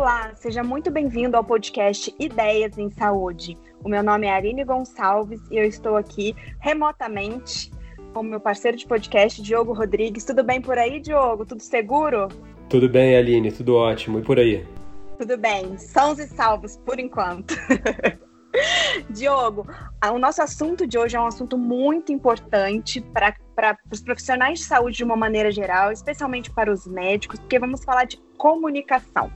Olá, seja muito bem-vindo ao podcast Ideias em Saúde. O meu nome é Aline Gonçalves e eu estou aqui remotamente com meu parceiro de podcast, Diogo Rodrigues. Tudo bem por aí, Diogo? Tudo seguro? Tudo bem, Aline, tudo ótimo. E por aí? Tudo bem, sãos e salvos por enquanto. Diogo, o nosso assunto de hoje é um assunto muito importante para os profissionais de saúde de uma maneira geral, especialmente para os médicos, porque vamos falar de comunicação.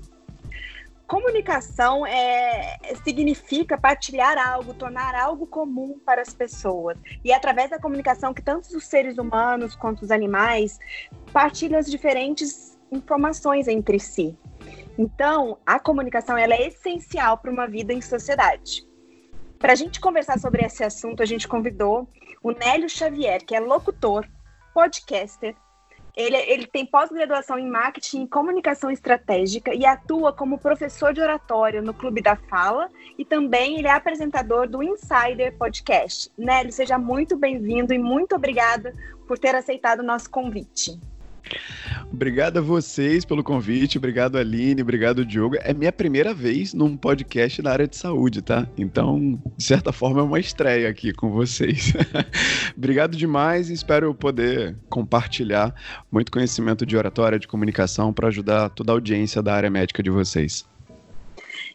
Comunicação é, significa partilhar algo, tornar algo comum para as pessoas. E é através da comunicação que tanto os seres humanos quanto os animais partilham as diferentes informações entre si. Então, a comunicação ela é essencial para uma vida em sociedade. Para a gente conversar sobre esse assunto, a gente convidou o Nélio Xavier, que é locutor, podcaster, ele, ele tem pós-graduação em marketing e comunicação estratégica e atua como professor de oratória no Clube da Fala e também ele é apresentador do Insider Podcast. Nélio, seja muito bem-vindo e muito obrigada por ter aceitado o nosso convite. Obrigado a vocês pelo convite, obrigado Aline, obrigado Diogo. É minha primeira vez num podcast na área de saúde, tá? Então, de certa forma, é uma estreia aqui com vocês. obrigado demais e espero poder compartilhar muito conhecimento de oratória, de comunicação para ajudar toda a audiência da área médica de vocês.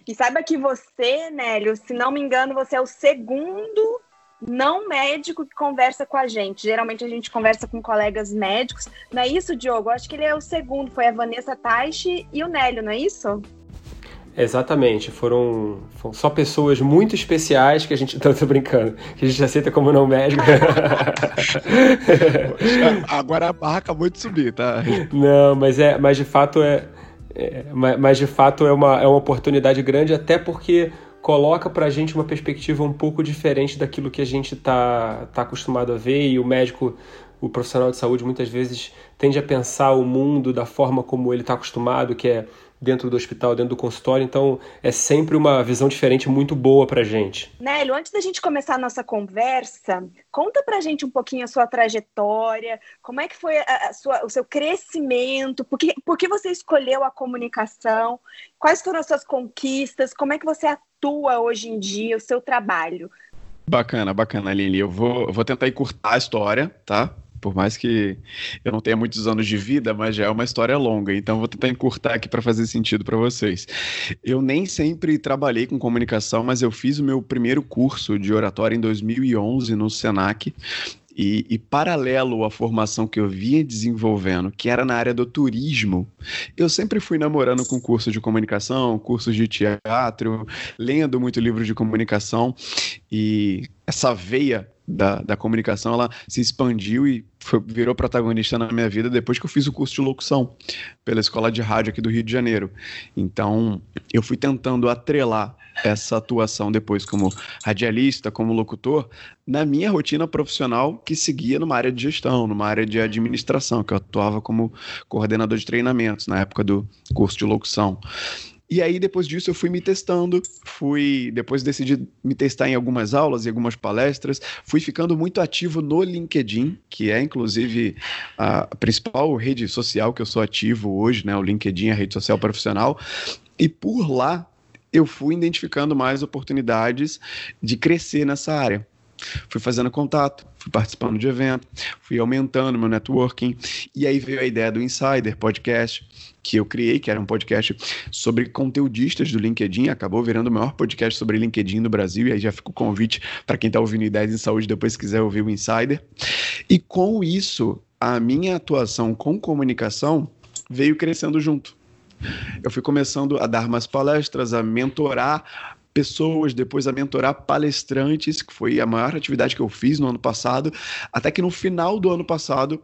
E saiba que você, Nélio, se não me engano, você é o segundo não médico que conversa com a gente. Geralmente a gente conversa com colegas médicos. Não é isso, Diogo? Acho que ele é o segundo. Foi a Vanessa Taishi e o Nélio, não é isso? Exatamente, foram, foram, só pessoas muito especiais que a gente. Não, tô brincando, que a gente aceita como não médico. Agora a barra acabou de subir, tá? Não, mas é, mas de fato é, é mas de fato é uma, é uma oportunidade grande, até porque coloca para a gente uma perspectiva um pouco diferente daquilo que a gente está tá acostumado a ver e o médico, o profissional de saúde muitas vezes tende a pensar o mundo da forma como ele está acostumado, que é dentro do hospital, dentro do consultório, então é sempre uma visão diferente muito boa para a gente. Nélio, antes da gente começar a nossa conversa, conta para a gente um pouquinho a sua trajetória, como é que foi a, a sua, o seu crescimento, por que, por que você escolheu a comunicação, quais foram as suas conquistas, como é que você atua hoje em dia, o seu trabalho. Bacana, bacana, Lili. Eu vou, eu vou tentar encurtar a história, tá? Por mais que eu não tenha muitos anos de vida, mas já é uma história longa, então vou tentar encurtar aqui para fazer sentido para vocês. Eu nem sempre trabalhei com comunicação, mas eu fiz o meu primeiro curso de oratória em 2011 no Senac e, e, paralelo à formação que eu vinha desenvolvendo, que era na área do turismo, eu sempre fui namorando com cursos de comunicação, cursos de teatro, lendo muito livros de comunicação e essa veia da, da comunicação ela se expandiu e foi, virou protagonista na minha vida depois que eu fiz o curso de locução pela escola de rádio aqui do Rio de Janeiro. Então eu fui tentando atrelar essa atuação depois como radialista, como locutor, na minha rotina profissional que seguia numa área de gestão, numa área de administração, que eu atuava como coordenador de treinamentos na época do curso de locução. E aí, depois disso, eu fui me testando, fui, depois decidi me testar em algumas aulas e algumas palestras, fui ficando muito ativo no LinkedIn, que é, inclusive, a principal rede social que eu sou ativo hoje, né? O LinkedIn, a rede social profissional. E por lá, eu fui identificando mais oportunidades de crescer nessa área. Fui fazendo contato, fui participando de evento, fui aumentando meu networking, e aí veio a ideia do Insider Podcast, que eu criei, que era um podcast sobre conteudistas do LinkedIn, acabou virando o maior podcast sobre LinkedIn no Brasil, e aí já fica o convite para quem está ouvindo Ideias em Saúde depois quiser ouvir o Insider. E com isso, a minha atuação com comunicação veio crescendo junto eu fui começando a dar mais palestras, a mentorar pessoas, depois a mentorar palestrantes, que foi a maior atividade que eu fiz no ano passado, até que no final do ano passado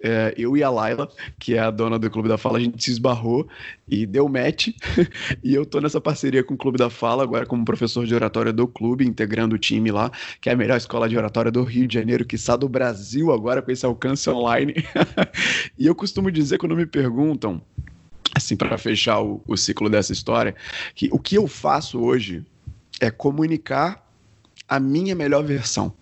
é, eu e a Laila, que é a dona do Clube da Fala, a gente se esbarrou e deu match. e eu tô nessa parceria com o Clube da Fala, agora como professor de oratória do clube, integrando o time lá, que é a melhor escola de oratória do Rio de Janeiro, que está do Brasil agora com esse alcance online. e eu costumo dizer, quando me perguntam assim, para fechar o, o ciclo dessa história, que o que eu faço hoje é comunicar a minha melhor versão.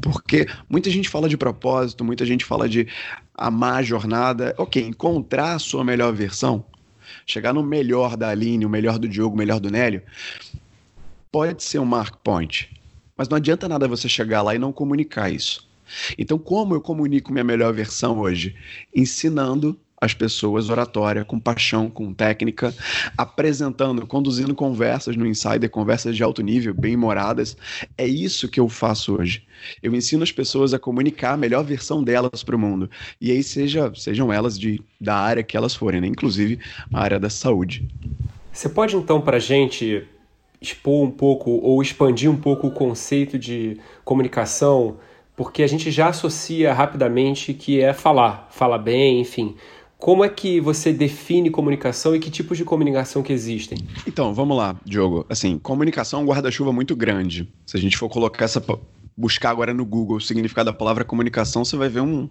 Porque muita gente fala de propósito, muita gente fala de amar a jornada. Ok, encontrar a sua melhor versão chegar no melhor da Aline, o melhor do Diogo, o melhor do Nélio, pode ser um mark point. Mas não adianta nada você chegar lá e não comunicar isso. Então, como eu comunico minha melhor versão hoje? Ensinando as pessoas oratória, com paixão, com técnica, apresentando, conduzindo conversas no Insider, conversas de alto nível, bem moradas. É isso que eu faço hoje. Eu ensino as pessoas a comunicar a melhor versão delas para o mundo. E aí seja, sejam elas de, da área que elas forem, né? inclusive a área da saúde. Você pode então para a gente expor um pouco ou expandir um pouco o conceito de comunicação, porque a gente já associa rapidamente que é falar, falar bem, enfim. Como é que você define comunicação e que tipos de comunicação que existem? Então, vamos lá, Diogo. Assim, comunicação é um guarda-chuva muito grande. Se a gente for colocar essa buscar agora no Google o significado da palavra comunicação, você vai ver um,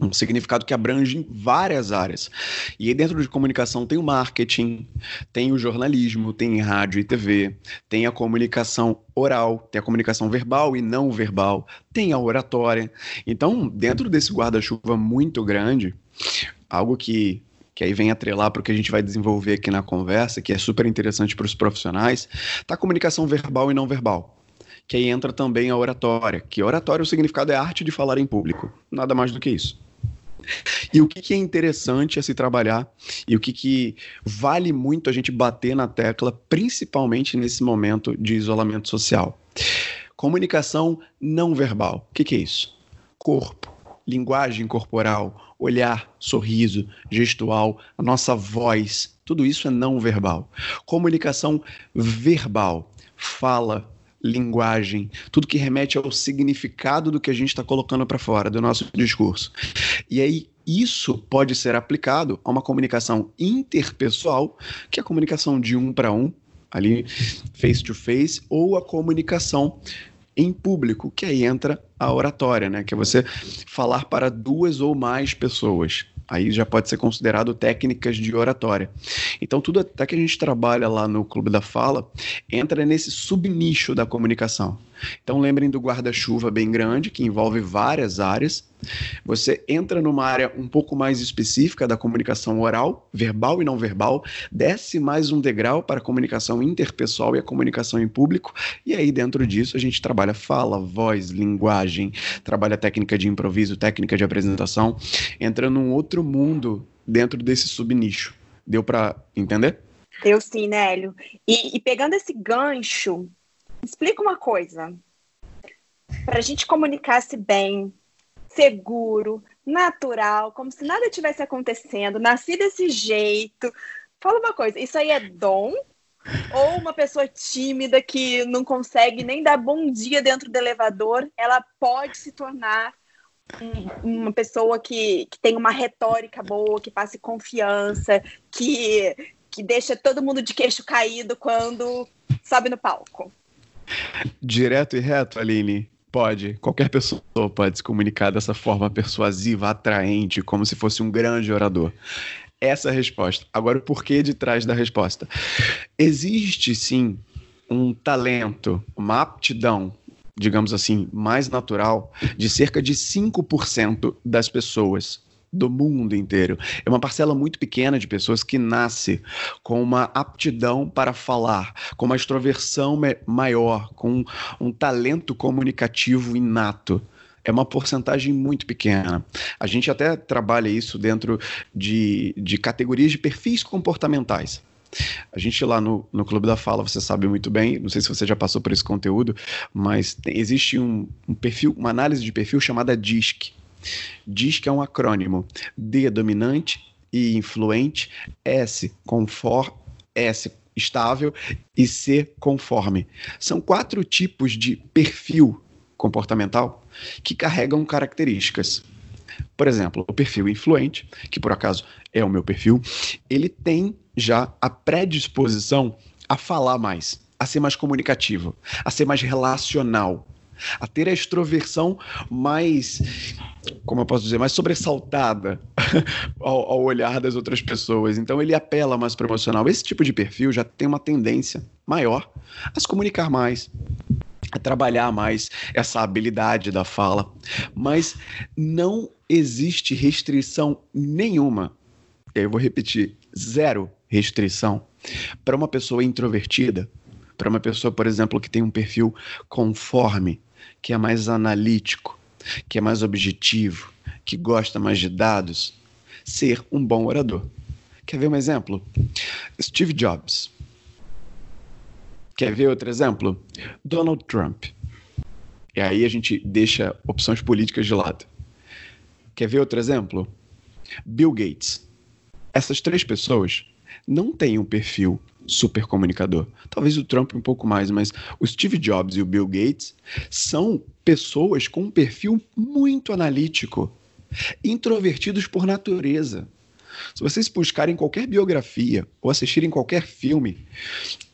um significado que abrange várias áreas. E aí dentro de comunicação tem o marketing, tem o jornalismo, tem rádio e TV, tem a comunicação oral, tem a comunicação verbal e não verbal, tem a oratória. Então, dentro desse guarda-chuva muito grande, algo que que aí vem atrelar para o que a gente vai desenvolver aqui na conversa, que é super interessante para os profissionais, tá a comunicação verbal e não verbal. Que aí entra também a oratória, que oratória o significado é arte de falar em público, nada mais do que isso. E o que, que é interessante a se trabalhar e o que, que vale muito a gente bater na tecla, principalmente nesse momento de isolamento social. Comunicação não verbal. O que, que é isso? Corpo, linguagem corporal, olhar, sorriso, gestual, a nossa voz, tudo isso é não verbal. Comunicação verbal, fala, linguagem, tudo que remete ao significado do que a gente está colocando para fora do nosso discurso. E aí isso pode ser aplicado a uma comunicação interpessoal, que é a comunicação de um para um, ali face to face, ou a comunicação em público, que aí entra a oratória, né? Que é você falar para duas ou mais pessoas. Aí já pode ser considerado técnicas de oratória. Então, tudo até que a gente trabalha lá no Clube da Fala entra nesse subnicho da comunicação. Então, lembrem do guarda-chuva bem grande, que envolve várias áreas. Você entra numa área um pouco mais específica da comunicação oral, verbal e não verbal, desce mais um degrau para a comunicação interpessoal e a comunicação em público, e aí dentro disso a gente trabalha fala, voz, linguagem, trabalha técnica de improviso, técnica de apresentação, entra num outro mundo dentro desse subnicho. Deu para entender? Deu sim, Nélio. E, e pegando esse gancho, explica uma coisa. Para a gente comunicar-se bem, seguro, natural, como se nada tivesse acontecendo, nasci desse jeito. Fala uma coisa, isso aí é dom ou uma pessoa tímida que não consegue nem dar bom dia dentro do elevador, ela pode se tornar um, uma pessoa que, que tem uma retórica boa, que passe confiança, que, que deixa todo mundo de queixo caído quando sobe no palco. Direto e reto, Aline. Pode. Qualquer pessoa pode se comunicar dessa forma persuasiva, atraente, como se fosse um grande orador. Essa é a resposta. Agora, o porquê de trás da resposta? Existe sim um talento, uma aptidão, digamos assim, mais natural de cerca de 5% das pessoas do mundo inteiro. É uma parcela muito pequena de pessoas que nasce com uma aptidão para falar, com uma extroversão maior, com um talento comunicativo inato é uma porcentagem muito pequena. A gente até trabalha isso dentro de, de categorias de perfis comportamentais. A gente lá no, no Clube da Fala, você sabe muito bem, não sei se você já passou por esse conteúdo, mas tem, existe um, um perfil, uma análise de perfil chamada DISC, Diz que é um acrônimo. D dominante e influente, S conforme, S estável e C conforme. São quatro tipos de perfil comportamental que carregam características. Por exemplo, o perfil influente, que por acaso é o meu perfil, ele tem já a predisposição a falar mais, a ser mais comunicativo, a ser mais relacional, a ter a extroversão mais, como eu posso dizer, mais sobressaltada ao, ao, olhar das outras pessoas. Então ele apela mais para o emocional. Esse tipo de perfil já tem uma tendência maior a se comunicar mais, a trabalhar mais essa habilidade da fala, mas não existe restrição nenhuma. E aí eu vou repetir, zero restrição, para uma pessoa introvertida, para uma pessoa, por exemplo, que tem um perfil conforme, que é mais analítico, que é mais objetivo, que gosta mais de dados, ser um bom orador. Quer ver um exemplo? Steve Jobs. Quer ver outro exemplo? Donald Trump. E aí a gente deixa opções políticas de lado. Quer ver outro exemplo? Bill Gates. Essas três pessoas não têm um perfil super comunicador. Talvez o Trump um pouco mais, mas o Steve Jobs e o Bill Gates são pessoas com um perfil muito analítico, introvertidos por natureza. Se vocês buscarem qualquer biografia ou assistirem qualquer filme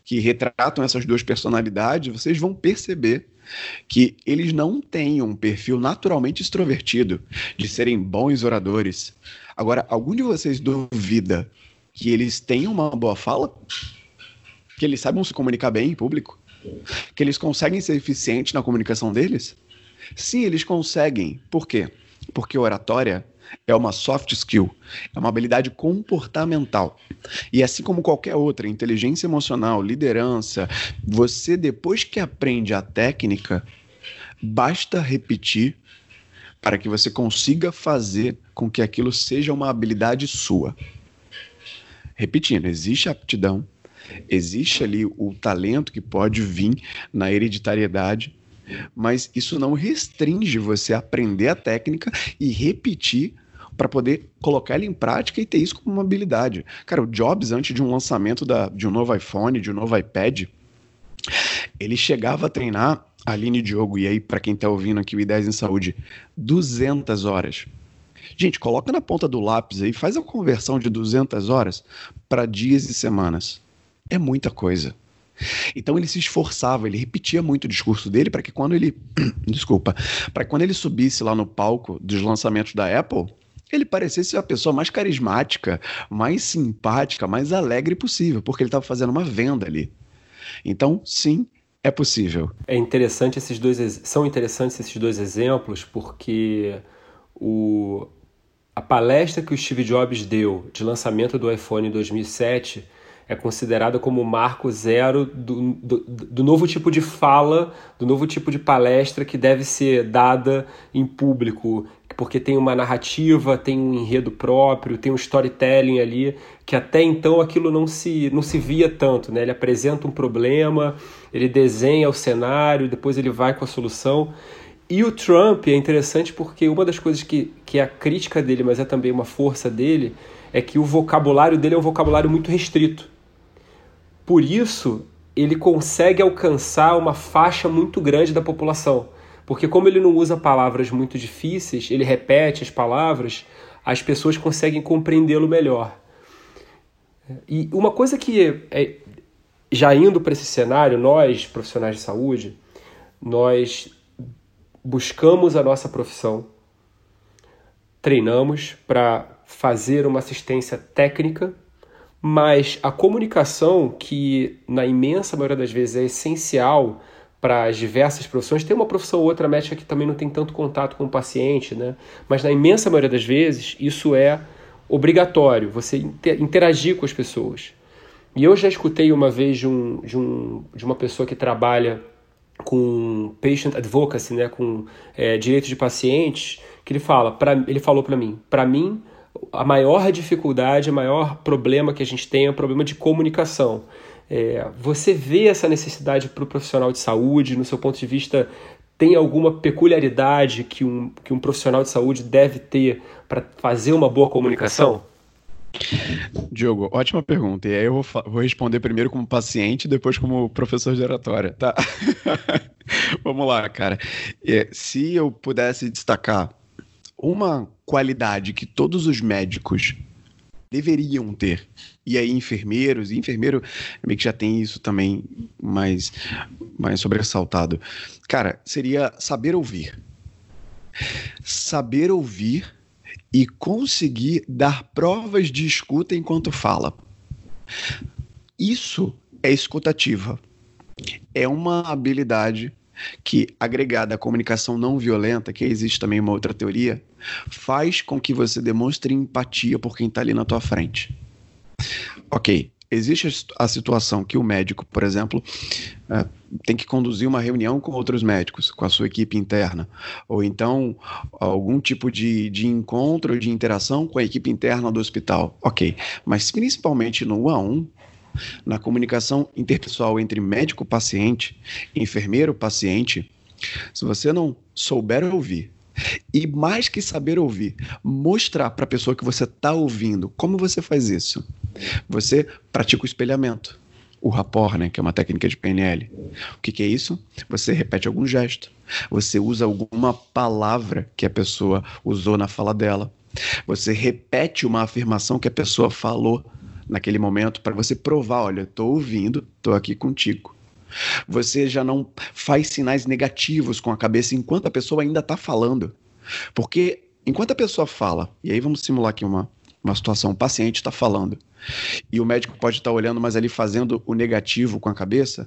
que retratam essas duas personalidades, vocês vão perceber que eles não têm um perfil naturalmente extrovertido de serem bons oradores. Agora, algum de vocês duvida que eles têm uma boa fala? Que eles saibam se comunicar bem em público? Que eles conseguem ser eficientes na comunicação deles? Sim, eles conseguem. Por quê? Porque oratória é uma soft skill, é uma habilidade comportamental. E assim como qualquer outra, inteligência emocional, liderança, você depois que aprende a técnica, basta repetir para que você consiga fazer com que aquilo seja uma habilidade sua. Repetindo, existe aptidão, existe ali o talento que pode vir na hereditariedade, mas isso não restringe você a aprender a técnica e repetir para poder colocar ela em prática e ter isso como uma habilidade. Cara, o Jobs, antes de um lançamento da, de um novo iPhone, de um novo iPad, ele chegava a treinar a linha de jogo, e aí, para quem está ouvindo aqui o Ideias em Saúde, 200 horas. Gente, coloca na ponta do lápis aí, faz a conversão de 200 horas para dias e semanas. É muita coisa. Então ele se esforçava, ele repetia muito o discurso dele para que quando ele, desculpa, para quando ele subisse lá no palco dos lançamentos da Apple, ele parecesse a pessoa mais carismática, mais simpática, mais alegre possível, porque ele estava fazendo uma venda ali. Então, sim, é possível. É interessante esses dois são interessantes esses dois exemplos porque o a palestra que o Steve Jobs deu de lançamento do iPhone em 2007 é considerada como o marco zero do, do, do, novo tipo de fala, do novo tipo de palestra que deve ser dada em público, porque tem uma narrativa, tem um enredo próprio, tem um storytelling ali, que até então aquilo não se, não se via tanto. Né? Ele apresenta um problema, ele desenha o cenário, depois ele vai com a solução. E o Trump é interessante porque uma das coisas que, que é a crítica dele, mas é também uma força dele, é que o vocabulário dele é um vocabulário muito restrito. Por isso, ele consegue alcançar uma faixa muito grande da população. Porque como ele não usa palavras muito difíceis, ele repete as palavras, as pessoas conseguem compreendê-lo melhor. E uma coisa que, é, já indo para esse cenário, nós, profissionais de saúde, nós buscamos a nossa profissão, treinamos para fazer uma assistência técnica mas a comunicação, que na imensa maioria das vezes é essencial para as diversas profissões, tem uma profissão ou outra médica que também não tem tanto contato com o paciente, né? Mas na imensa maioria das vezes isso é obrigatório, você interagir com as pessoas. E eu já escutei uma vez de, um, de, um, de uma pessoa que trabalha com patient advocacy, né, com é, direitos de pacientes, que ele fala, pra, ele falou para mim, para mim a maior dificuldade, o maior problema que a gente tem é o problema de comunicação. É, você vê essa necessidade para o profissional de saúde, no seu ponto de vista, tem alguma peculiaridade que um, que um profissional de saúde deve ter para fazer uma boa comunicação? Diogo, ótima pergunta. E aí eu vou, vou responder primeiro como paciente depois como professor de oratória, tá? Vamos lá, cara. É, se eu pudesse destacar uma qualidade que todos os médicos deveriam ter. E aí, enfermeiros, e enfermeiro meio que já tem isso também mais, mais sobressaltado. Cara, seria saber ouvir. Saber ouvir e conseguir dar provas de escuta enquanto fala. Isso é escutativa. É uma habilidade que, agregada à comunicação não violenta, que existe também uma outra teoria, faz com que você demonstre empatia por quem está ali na tua frente. Ok, existe a situação que o médico, por exemplo, é, tem que conduzir uma reunião com outros médicos, com a sua equipe interna, ou então algum tipo de, de encontro, de interação com a equipe interna do hospital. Ok, mas principalmente no 1 a 1, na comunicação interpessoal entre médico-paciente, enfermeiro-paciente, se você não souber ouvir, e mais que saber ouvir, mostrar para a pessoa que você está ouvindo como você faz isso. Você pratica o espelhamento, o rapport, né, que é uma técnica de PNL. O que, que é isso? Você repete algum gesto, você usa alguma palavra que a pessoa usou na fala dela, você repete uma afirmação que a pessoa falou naquele momento para você provar, olha, estou ouvindo, estou aqui contigo. Você já não faz sinais negativos com a cabeça enquanto a pessoa ainda está falando. Porque enquanto a pessoa fala, e aí vamos simular aqui uma, uma situação, o paciente está falando, e o médico pode estar tá olhando, mas ali fazendo o negativo com a cabeça,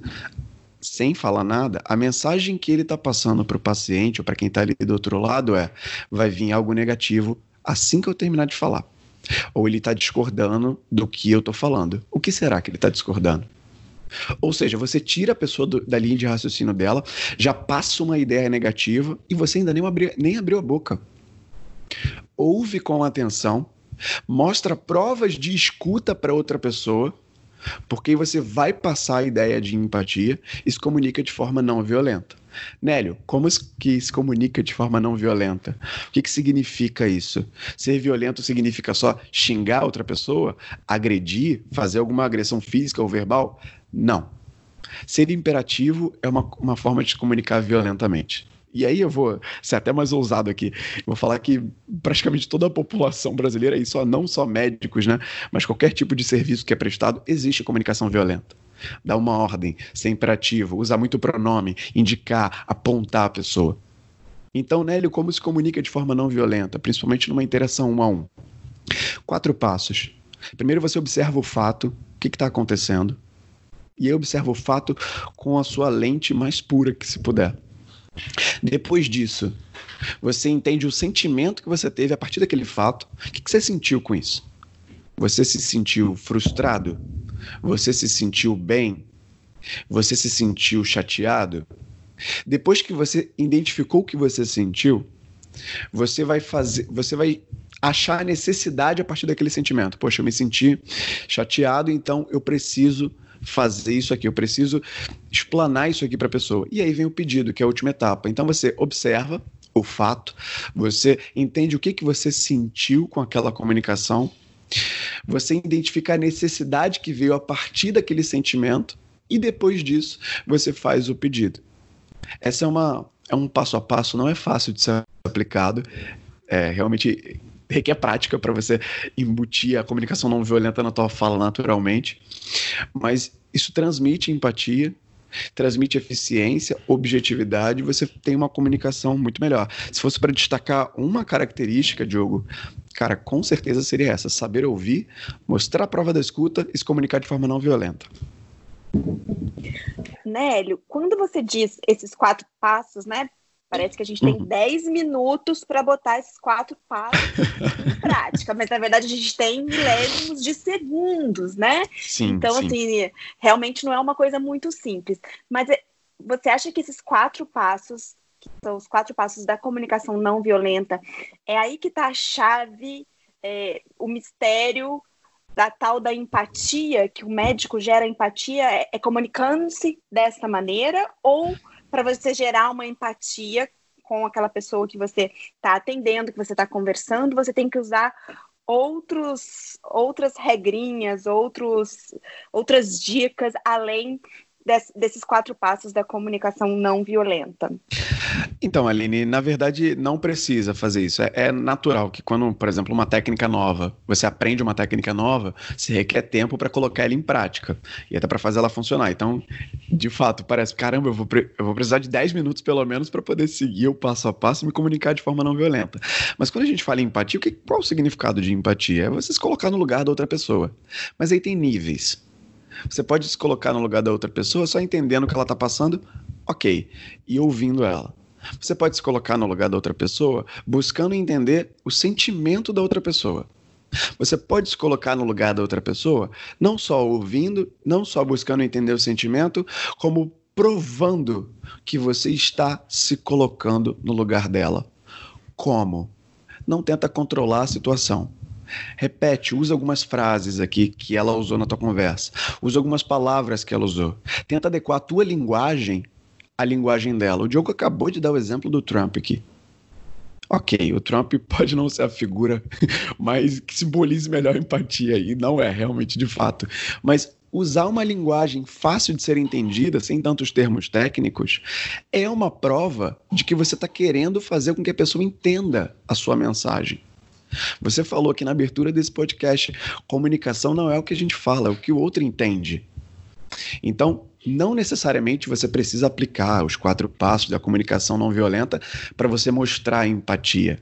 sem falar nada, a mensagem que ele está passando para o paciente ou para quem está ali do outro lado é: vai vir algo negativo assim que eu terminar de falar. Ou ele está discordando do que eu estou falando. O que será que ele está discordando? Ou seja, você tira a pessoa do, da linha de raciocínio dela, já passa uma ideia negativa e você ainda nem abriu, nem abriu a boca. Ouve com atenção, mostra provas de escuta para outra pessoa, porque você vai passar a ideia de empatia e se comunica de forma não violenta. Nélio, como que se comunica de forma não violenta? O que, que significa isso? Ser violento significa só xingar outra pessoa, agredir, fazer alguma agressão física ou verbal? Não. Ser imperativo é uma, uma forma de se comunicar violentamente. E aí eu vou ser até mais ousado aqui. Vou falar que praticamente toda a população brasileira, e só não só médicos, né? Mas qualquer tipo de serviço que é prestado, existe comunicação violenta. Dar uma ordem, ser imperativo, usar muito pronome, indicar, apontar a pessoa. Então, Nélio, como se comunica de forma não violenta, principalmente numa interação um a um? Quatro passos. Primeiro você observa o fato, o que está acontecendo e aí observa o fato com a sua lente mais pura que se puder. Depois disso, você entende o sentimento que você teve a partir daquele fato. O que, você sentiu com isso? Você se sentiu frustrado? Você se sentiu bem? Você se sentiu chateado? Depois que você identificou o que você sentiu, você vai fazer, você vai achar a necessidade a partir daquele sentimento. Poxa, eu me senti chateado, então eu preciso fazer isso aqui, eu preciso explanar isso aqui para a pessoa. E aí vem o pedido, que é a última etapa. Então você observa o fato, você entende o que, que você sentiu com aquela comunicação, você identifica a necessidade que veio a partir daquele sentimento e depois disso você faz o pedido. Essa é uma é um passo a passo, não é fácil de ser aplicado. É, realmente requer prática para você embutir a comunicação não violenta na tua fala naturalmente. Mas isso transmite empatia, transmite eficiência, objetividade, você tem uma comunicação muito melhor. Se fosse para destacar uma característica, Diogo, cara, com certeza seria essa: saber ouvir, mostrar a prova da escuta e se comunicar de forma não violenta. Nélio, quando você diz esses quatro passos, né, Parece que a gente tem 10 uhum. minutos para botar esses quatro passos em prática, mas na verdade a gente tem milésimos de segundos, né? Sim, então, sim. assim, realmente não é uma coisa muito simples. Mas é, você acha que esses quatro passos, que são os quatro passos da comunicação não violenta, é aí que está a chave, é, o mistério da tal da empatia, que o médico gera empatia, é, é comunicando-se dessa maneira ou para você gerar uma empatia com aquela pessoa que você está atendendo, que você está conversando, você tem que usar outros, outras regrinhas, outros, outras dicas além desses quatro passos da comunicação não violenta. Então, Aline, na verdade, não precisa fazer isso. É, é, natural que quando, por exemplo, uma técnica nova, você aprende uma técnica nova, se requer tempo para colocar ela em prática e até para fazer ela funcionar. Então, de fato, parece, caramba, eu vou, eu vou precisar de 10 minutos pelo menos para poder seguir o passo a passo e me comunicar de forma não violenta. Mas quando a gente fala em empatia, o que, qual o significado de empatia? É você se colocar no lugar da outra pessoa. Mas aí tem níveis. Você pode se colocar no lugar da outra pessoa só entendendo o que ela está passando, ok, e ouvindo ela. Você pode se colocar no lugar da outra pessoa buscando entender o sentimento da outra pessoa. Você pode se colocar no lugar da outra pessoa, não só ouvindo, não só buscando entender o sentimento, como provando que você está se colocando no lugar dela. Como? Não tenta controlar a situação. Repete, usa algumas frases aqui que ela usou na tua conversa. Usa algumas palavras que ela usou. Tenta adequar a tua linguagem à linguagem dela. O Diogo acabou de dar o exemplo do Trump aqui. Ok, o Trump pode não ser a figura mais que simbolize melhor empatia, e não é realmente de fato. Mas usar uma linguagem fácil de ser entendida, sem tantos termos técnicos, é uma prova de que você está querendo fazer com que a pessoa entenda a sua mensagem. Você falou aqui na abertura desse podcast: comunicação não é o que a gente fala, é o que o outro entende. Então, não necessariamente você precisa aplicar os quatro passos da comunicação não violenta para você mostrar empatia.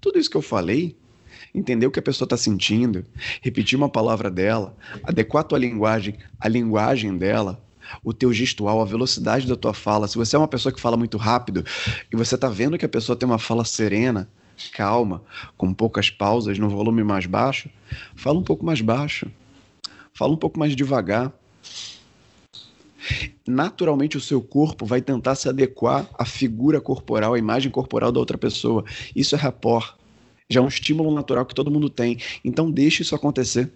Tudo isso que eu falei, entender o que a pessoa está sentindo, repetir uma palavra dela, adequar a tua linguagem à linguagem dela, o teu gestual, a velocidade da tua fala. Se você é uma pessoa que fala muito rápido e você está vendo que a pessoa tem uma fala serena, calma, com poucas pausas, no volume mais baixo, fala um pouco mais baixo. Fala um pouco mais devagar naturalmente o seu corpo vai tentar se adequar à figura corporal, à imagem corporal da outra pessoa. Isso é rapport. Já é um estímulo natural que todo mundo tem. Então deixe isso acontecer.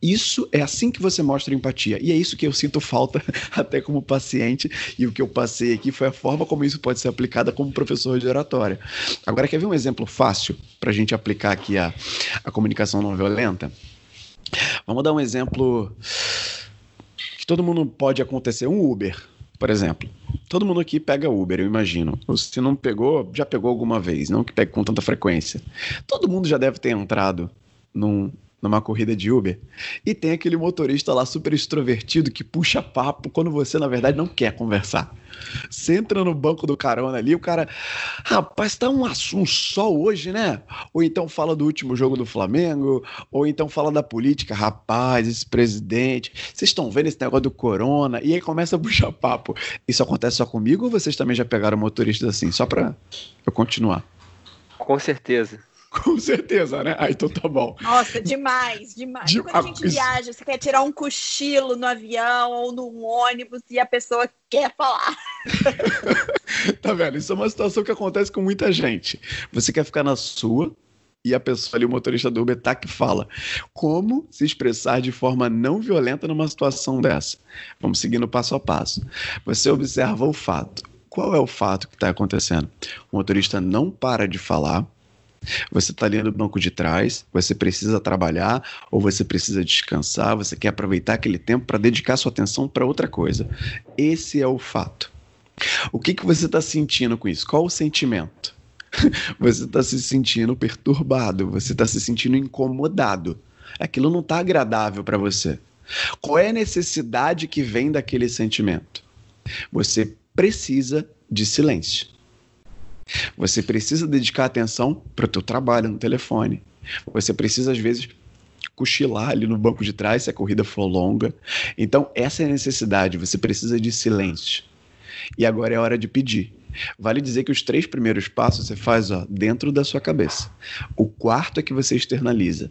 Isso é assim que você mostra empatia. E é isso que eu sinto falta até como paciente. E o que eu passei aqui foi a forma como isso pode ser aplicado como professor de oratória. Agora, quer ver um exemplo fácil para a gente aplicar aqui a, a comunicação não violenta? Vamos dar um exemplo todo mundo pode acontecer. Um Uber, por exemplo. Todo mundo aqui pega Uber, eu imagino. Se não pegou, já pegou alguma vez, não que pegue com tanta frequência. Todo mundo já deve ter entrado num, numa corrida de Uber e tem aquele motorista lá super extrovertido que puxa papo quando você, na verdade, não quer conversar. Você entra no banco do carona ali, o cara, rapaz, tá um assunto só hoje, né? Ou então fala do último jogo do Flamengo, ou então fala da política, rapaz, esse presidente, vocês estão vendo esse negócio do corona? E aí começa a puxar papo. Isso acontece só comigo ou vocês também já pegaram motoristas assim? Só pra eu continuar. Com certeza. Com certeza, né? Ah, então tá bom. Nossa, demais, demais. De... Quando a gente viaja, você quer tirar um cochilo no avião ou no ônibus e a pessoa quer falar. tá vendo? Isso é uma situação que acontece com muita gente. Você quer ficar na sua, e a pessoa ali, o motorista do Uber, tá que fala. Como se expressar de forma não violenta numa situação dessa? Vamos seguindo passo a passo. Você observa o fato. Qual é o fato que está acontecendo? O motorista não para de falar, você está ali no banco de trás, você precisa trabalhar ou você precisa descansar, você quer aproveitar aquele tempo para dedicar sua atenção para outra coisa. Esse é o fato. O que, que você está sentindo com isso? Qual o sentimento? Você está se sentindo perturbado, você está se sentindo incomodado. Aquilo não está agradável para você. Qual é a necessidade que vem daquele sentimento? Você precisa de silêncio. Você precisa dedicar atenção para o teu trabalho no telefone. Você precisa, às vezes, cochilar ali no banco de trás se a corrida for longa. Então, essa é a necessidade. Você precisa de silêncio. E agora é hora de pedir. Vale dizer que os três primeiros passos você faz ó, dentro da sua cabeça. O quarto é que você externaliza.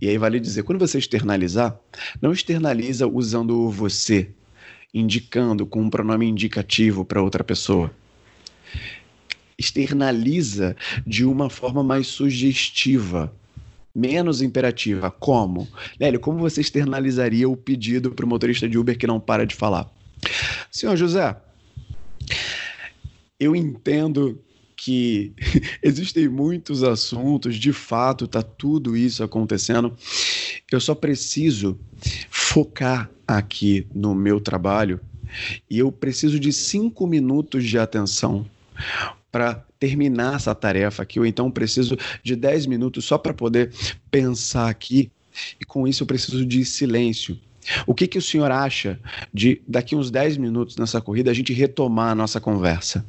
E aí vale dizer, quando você externalizar, não externaliza usando o você, indicando com um pronome indicativo para outra pessoa externaliza de uma forma mais sugestiva, menos imperativa. Como? Lélio, como você externalizaria o pedido para o motorista de Uber que não para de falar? Senhor José, eu entendo que existem muitos assuntos, de fato, está tudo isso acontecendo. Eu só preciso focar aqui no meu trabalho e eu preciso de cinco minutos de atenção para terminar essa tarefa aqui, ou então preciso de 10 minutos só para poder pensar aqui, e com isso eu preciso de silêncio. O que, que o senhor acha de daqui uns 10 minutos nessa corrida a gente retomar a nossa conversa?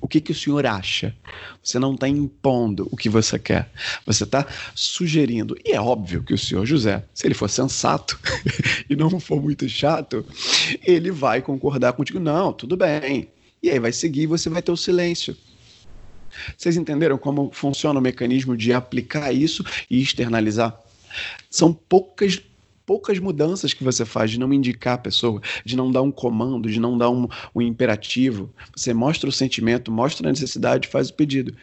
O que, que o senhor acha? Você não está impondo o que você quer. Você está sugerindo. E é óbvio que o senhor José, se ele for sensato e não for muito chato, ele vai concordar contigo. Não, tudo bem. E aí vai seguir e você vai ter o silêncio. Vocês entenderam como funciona o mecanismo de aplicar isso e externalizar? São poucas poucas mudanças que você faz de não indicar a pessoa, de não dar um comando, de não dar um, um imperativo. Você mostra o sentimento, mostra a necessidade, faz o pedido.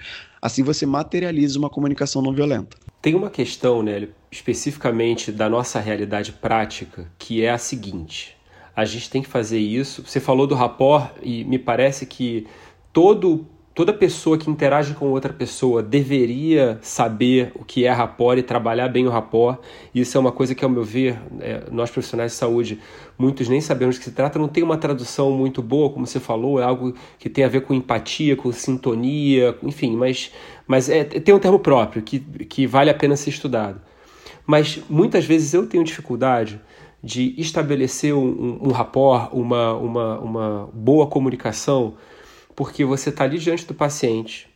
Assim você materializa uma comunicação não violenta. Tem uma questão, né, especificamente da nossa realidade prática, que é a seguinte: a gente tem que fazer isso. Você falou do rapport e me parece que todo toda pessoa que interage com outra pessoa deveria saber o que é rapport e trabalhar bem o rapport. Isso é uma coisa que, ao meu ver, é, nós profissionais de saúde, muitos nem sabemos do que se trata. Não tem uma tradução muito boa, como você falou, é algo que tem a ver com empatia, com sintonia, enfim, mas, mas é, tem um termo próprio que, que vale a pena ser estudado. Mas muitas vezes eu tenho dificuldade de estabelecer um, um, um rapport, uma, uma, uma boa comunicação porque você está ali diante do paciente,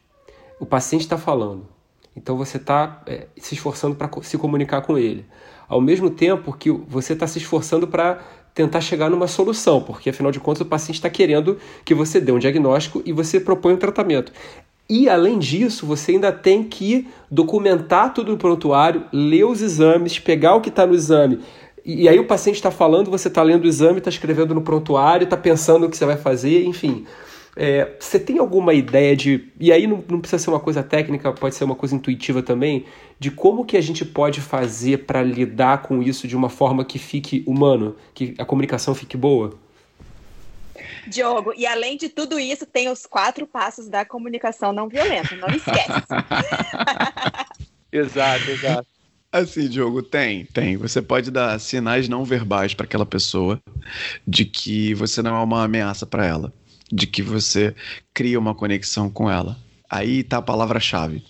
o paciente está falando, então você está é, se esforçando para se comunicar com ele, ao mesmo tempo que você está se esforçando para tentar chegar numa solução, porque afinal de contas o paciente está querendo que você dê um diagnóstico e você propõe um tratamento. E além disso, você ainda tem que documentar tudo no prontuário, ler os exames, pegar o que está no exame. E, aí o paciente está falando, você está lendo o exame, está escrevendo no prontuário, está pensando o que você vai fazer, enfim. É, você tem alguma ideia de. E aí não, não, precisa ser uma coisa técnica, pode ser uma coisa intuitiva também, de como que a gente pode fazer para lidar com isso de uma forma que fique humano, que a comunicação fique boa? Diogo, e além de tudo isso, tem os quatro passos da comunicação não violenta, não esquece. exato, exato. Assim, Diogo, tem, tem. Você pode dar sinais não verbais para aquela pessoa de que você não é uma ameaça para ela de que você cria uma conexão com ela. Aí está a palavra-chave.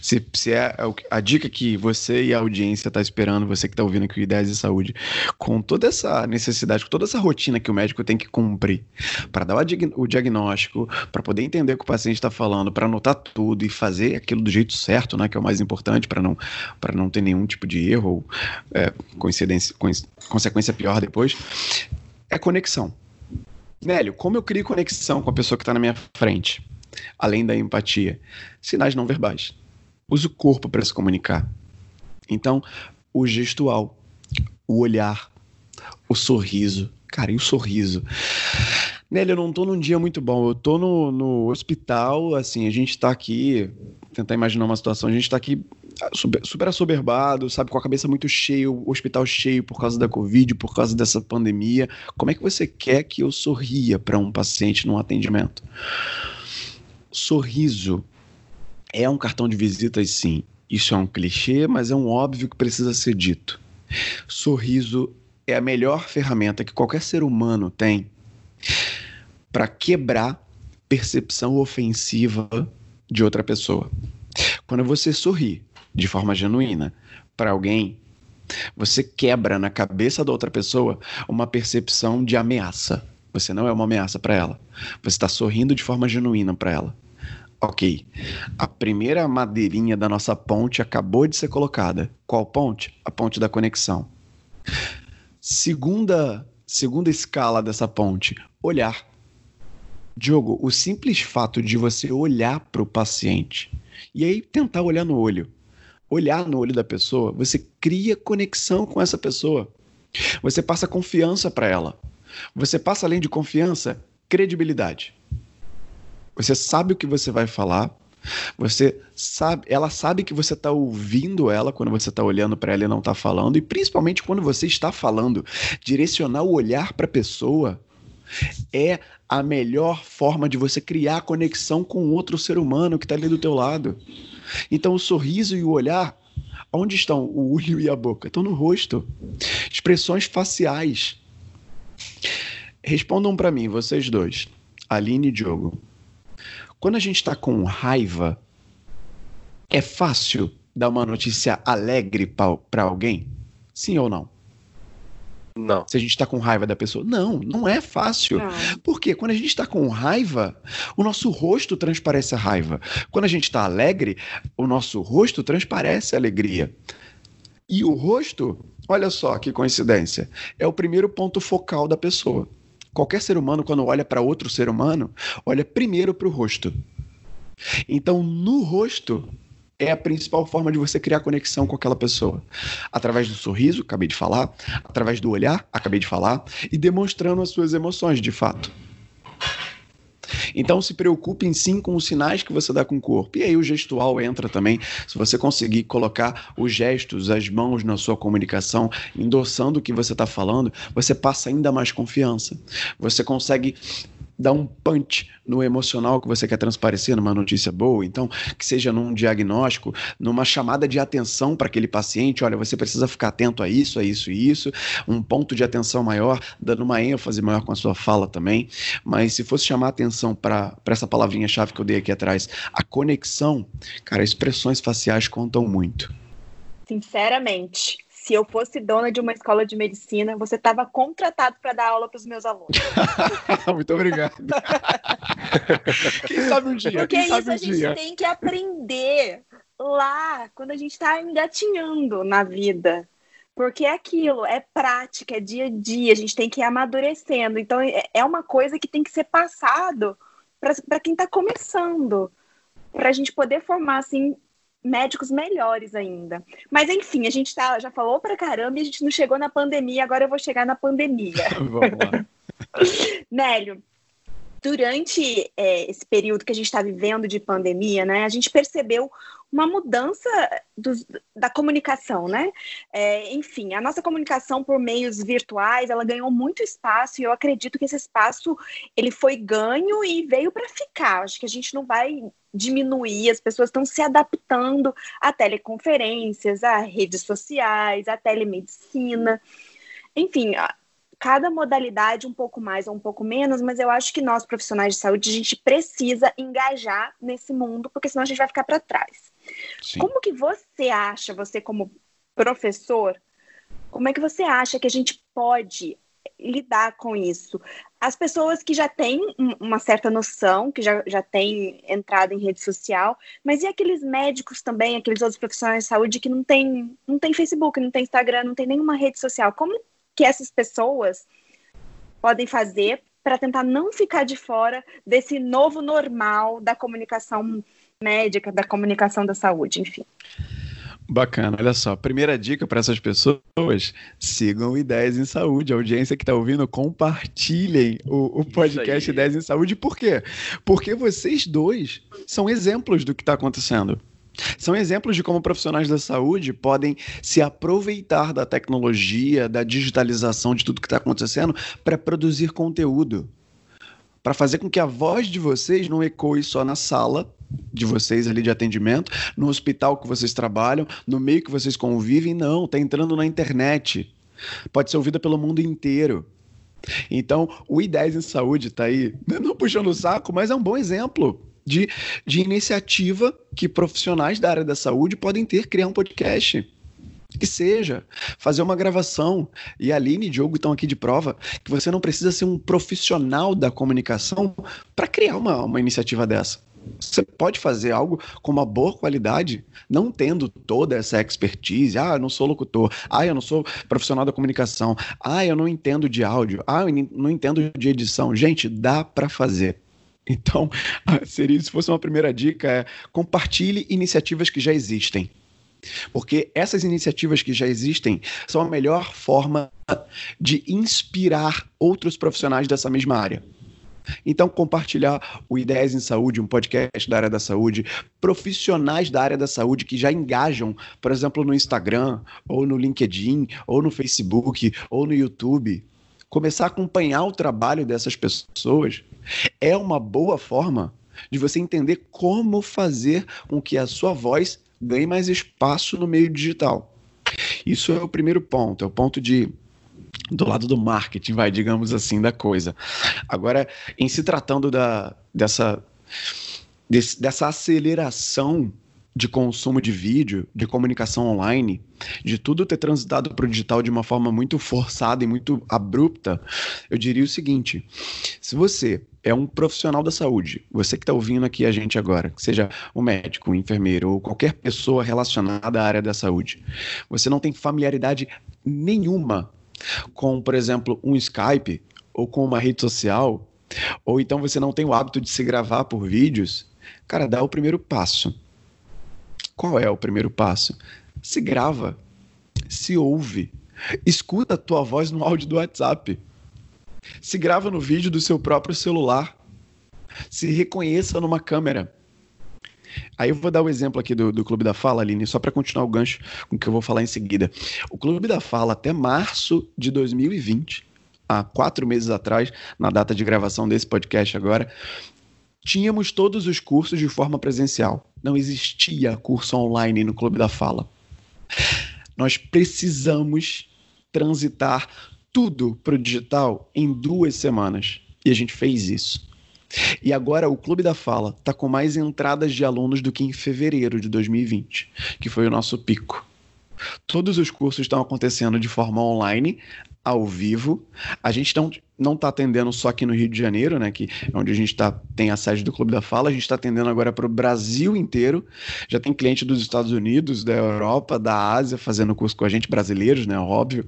Se, se é a dica que você e a audiência está esperando, você que está ouvindo aqui o Ideias de Saúde, com toda essa necessidade, com toda essa rotina que o médico tem que cumprir para dar o diagnóstico, para poder entender o que o paciente está falando, para anotar tudo e fazer aquilo do jeito certo, né, que é o mais importante, para não, não ter nenhum tipo de erro ou é, coincidência, consequência pior depois, é conexão. Nélio, como eu crio conexão com a pessoa que está na minha frente? Além da empatia. Sinais não verbais. Use o corpo para se comunicar. Então, o gestual, o olhar, o sorriso. Cara, e o sorriso? Nélio, eu não tô num dia muito bom. Eu tô no, no hospital, assim, a gente tá aqui. Tentar imaginar uma situação, a gente tá aqui super, super assoberbado, sabe, com a cabeça muito cheia, o hospital cheio por causa da Covid, por causa dessa pandemia. Como é que você quer que eu sorria para um paciente num atendimento? Sorriso é um cartão de visitas, sim. Isso é um clichê, mas é um óbvio que precisa ser dito. Sorriso é a melhor ferramenta que qualquer ser humano tem para quebrar percepção ofensiva de outra pessoa. Quando você sorri, de forma genuína para alguém, você quebra na cabeça da outra pessoa uma percepção de ameaça. Você não é uma ameaça para ela. Você está sorrindo de forma genuína para ela. Ok. A primeira madeirinha da nossa ponte acabou de ser colocada. Qual ponte? A ponte da conexão. Segunda, segunda escala dessa ponte, olhar. Diogo, o simples fato de você olhar para o paciente e aí tentar olhar no olho olhar no olho da pessoa, você cria conexão com essa pessoa. Você passa confiança para ela. Você passa, além de confiança, credibilidade. Você sabe o que você vai falar. Você sabe, ela sabe que você está ouvindo ela quando você está olhando para ela e não está falando, e principalmente quando você está falando, direcionar o olhar para a pessoa é a melhor forma de você criar conexão com outro ser humano que está ali do teu lado. Então o sorriso e o olhar, onde estão o olho e a boca? Estão no rosto. Expressões faciais. Respondam para mim, vocês dois, Aline e Diogo. Quando a gente está com raiva, é fácil dar uma notícia alegre para alguém? Sim ou não? Não. Se a gente está com raiva da pessoa. Não, não é fácil. Não. Porque quando a gente está com raiva, o nosso rosto transparece a raiva. Quando a gente está alegre, o nosso rosto transparece a alegria. E o rosto, olha só que coincidência, é o primeiro ponto focal da pessoa. Qualquer ser humano, quando olha para outro ser humano, olha primeiro para o rosto. Então, no rosto é a principal forma de você criar conexão com aquela pessoa. Através do sorriso, acabei de falar, através do olhar, acabei de falar, e demonstrando as suas emoções de fato. Então se preocupe sim com os sinais que você dá com o corpo. E aí o gestual entra também. Se você conseguir colocar os gestos, as mãos na sua comunicação, endossando o que você está falando, você passa ainda mais confiança. Você consegue dar um punch no emocional que você quer transparecer numa notícia boa, então que seja num diagnóstico, numa chamada de atenção para aquele paciente, olha, você precisa ficar atento a isso, a isso e isso, um ponto de atenção maior, dando uma ênfase maior com a sua fala também, mas se fosse chamar atenção para essa palavrinha-chave que eu dei aqui atrás, a conexão, cara, expressões faciais contam muito. Sinceramente, se eu fosse dona de uma escola de medicina, você estava contratado para dar aula para os meus alunos. Muito obrigado. quem sabe um dia? Porque quem isso sabe um a gente dia? tem que aprender lá, quando a gente está engatinhando na vida. Porque é aquilo, é prática, é dia a dia, a gente tem que ir amadurecendo. Então, é é uma coisa que tem que ser passado para quem está começando, para a gente poder formar, assim, médicos melhores ainda. Mas, enfim, a gente tá, já falou pra caramba e a gente não chegou na pandemia, agora eu vou chegar na pandemia. Vamos lá. Nélio, durante é, esse período que a gente está vivendo de pandemia, né, a gente percebeu uma mudança dos- da comunicação, né? É, enfim, a nossa comunicação por meios virtuais, ela ganhou muito espaço e eu acredito que esse espaço ele foi ganho e veio para ficar. Acho que a gente não vai diminuir, as pessoas estão se adaptando a teleconferências, a redes sociais, a telemedicina. Enfim, cada modalidade um pouco mais ou um pouco menos, mas eu acho que nós, profissionais de saúde, a gente precisa engajar nesse mundo, porque senão a gente vai ficar para trás. Sim. Como que você acha, você como professor, como é que você acha que a gente pode lidar com isso? As pessoas que já têm um- uma certa noção, que já, já têm entrado em rede social, mas e aqueles médicos também, aqueles outros profissionais de saúde que não têm não tem Facebook, não tem Instagram, não tem nenhuma rede social? Como que essas pessoas podem fazer para tentar não ficar de fora desse novo normal da comunicação médica, da comunicação da saúde, enfim. Bacana, olha só. Primeira dica para essas pessoas: sigam o Ideias em Saúde. A audiência que está ouvindo, compartilhem o, o podcast. Ideias em Saúde. Por quê? Porque vocês dois são exemplos do que está acontecendo. São exemplos de como profissionais da saúde podem se aproveitar da tecnologia, da digitalização de tudo que está acontecendo para produzir conteúdo. Para fazer com que a voz de vocês não ecoe só na sala de vocês ali de atendimento, no hospital que vocês trabalham, no meio que vocês convivem, não, está entrando na internet. Pode ser ouvida pelo mundo inteiro. Então, o I10 em saúde está aí, não puxando o saco, mas é um bom exemplo de, de iniciativa que profissionais da área da saúde podem ter, criar um podcast. Que seja, fazer uma gravação. E a Aline e Diogo estão aqui de prova que você não precisa ser um profissional da comunicação para criar uma, uma iniciativa dessa. Você pode fazer algo com uma boa qualidade, não tendo toda essa expertise. Ah, eu não sou locutor. Ah, eu não sou profissional da comunicação. Ah, eu não entendo de áudio. Ah, eu não entendo de edição. Gente, dá para fazer. Então, seria, se fosse uma primeira dica, é compartilhe iniciativas que já existem. Porque essas iniciativas que já existem são a melhor forma de inspirar outros profissionais dessa mesma área. Então, compartilhar o Ideias em Saúde, um podcast da área da saúde, profissionais da área da saúde que já engajam, por exemplo, no Instagram, ou no LinkedIn, ou no Facebook, ou no YouTube. Começar a acompanhar o trabalho dessas pessoas é uma boa forma de você entender como fazer com que a sua voz ganhe mais espaço no meio digital. Isso é o primeiro ponto, é o ponto de do lado do marketing, vai, digamos assim, da coisa. Agora, em se tratando da, dessa, desse, dessa aceleração de consumo de vídeo, de comunicação online, de tudo ter transitado para o digital de uma forma muito forçada e muito abrupta, eu diria o seguinte: se você é um profissional da saúde, você que está ouvindo aqui a gente agora, seja um médico, um enfermeiro ou qualquer pessoa relacionada à área da saúde, você não tem familiaridade nenhuma com, por exemplo, um Skype ou com uma rede social, ou então você não tem o hábito de se gravar por vídeos, cara, dá o primeiro passo Qual é o primeiro passo? Se grava, se ouve, escuta a tua voz no áudio do WhatsApp, se grava no vídeo do seu próprio celular, se reconheça numa câmera. Aí eu vou dar o um exemplo aqui do, do Clube da Fala, Aline, só para continuar o gancho com o que eu vou falar em seguida. O Clube da Fala, até março de 2020, há quatro meses atrás, na data de gravação desse podcast agora, tínhamos todos os cursos de forma presencial. Não existia curso online no Clube da Fala. Nós precisamos transitar tudo para o digital em duas semanas. E a gente fez isso. E agora o Clube da Fala está com mais entradas de alunos do que em fevereiro de 2020, que foi o nosso pico. Todos os cursos estão acontecendo de forma online, ao vivo. A gente não não está atendendo só aqui no Rio de Janeiro, né, que é onde a gente tá, tem a sede do Clube da Fala, a gente está atendendo agora para o Brasil inteiro. Já tem cliente dos Estados Unidos, da Europa, da Ásia fazendo curso com a gente, brasileiros, né, óbvio.